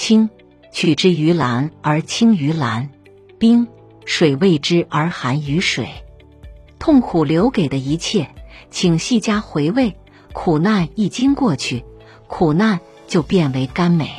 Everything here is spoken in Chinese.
清，取之于蓝而清于蓝，冰水为之而寒于水，痛苦留给的一切请细加回味，苦难一经过去，苦难就变为甘美。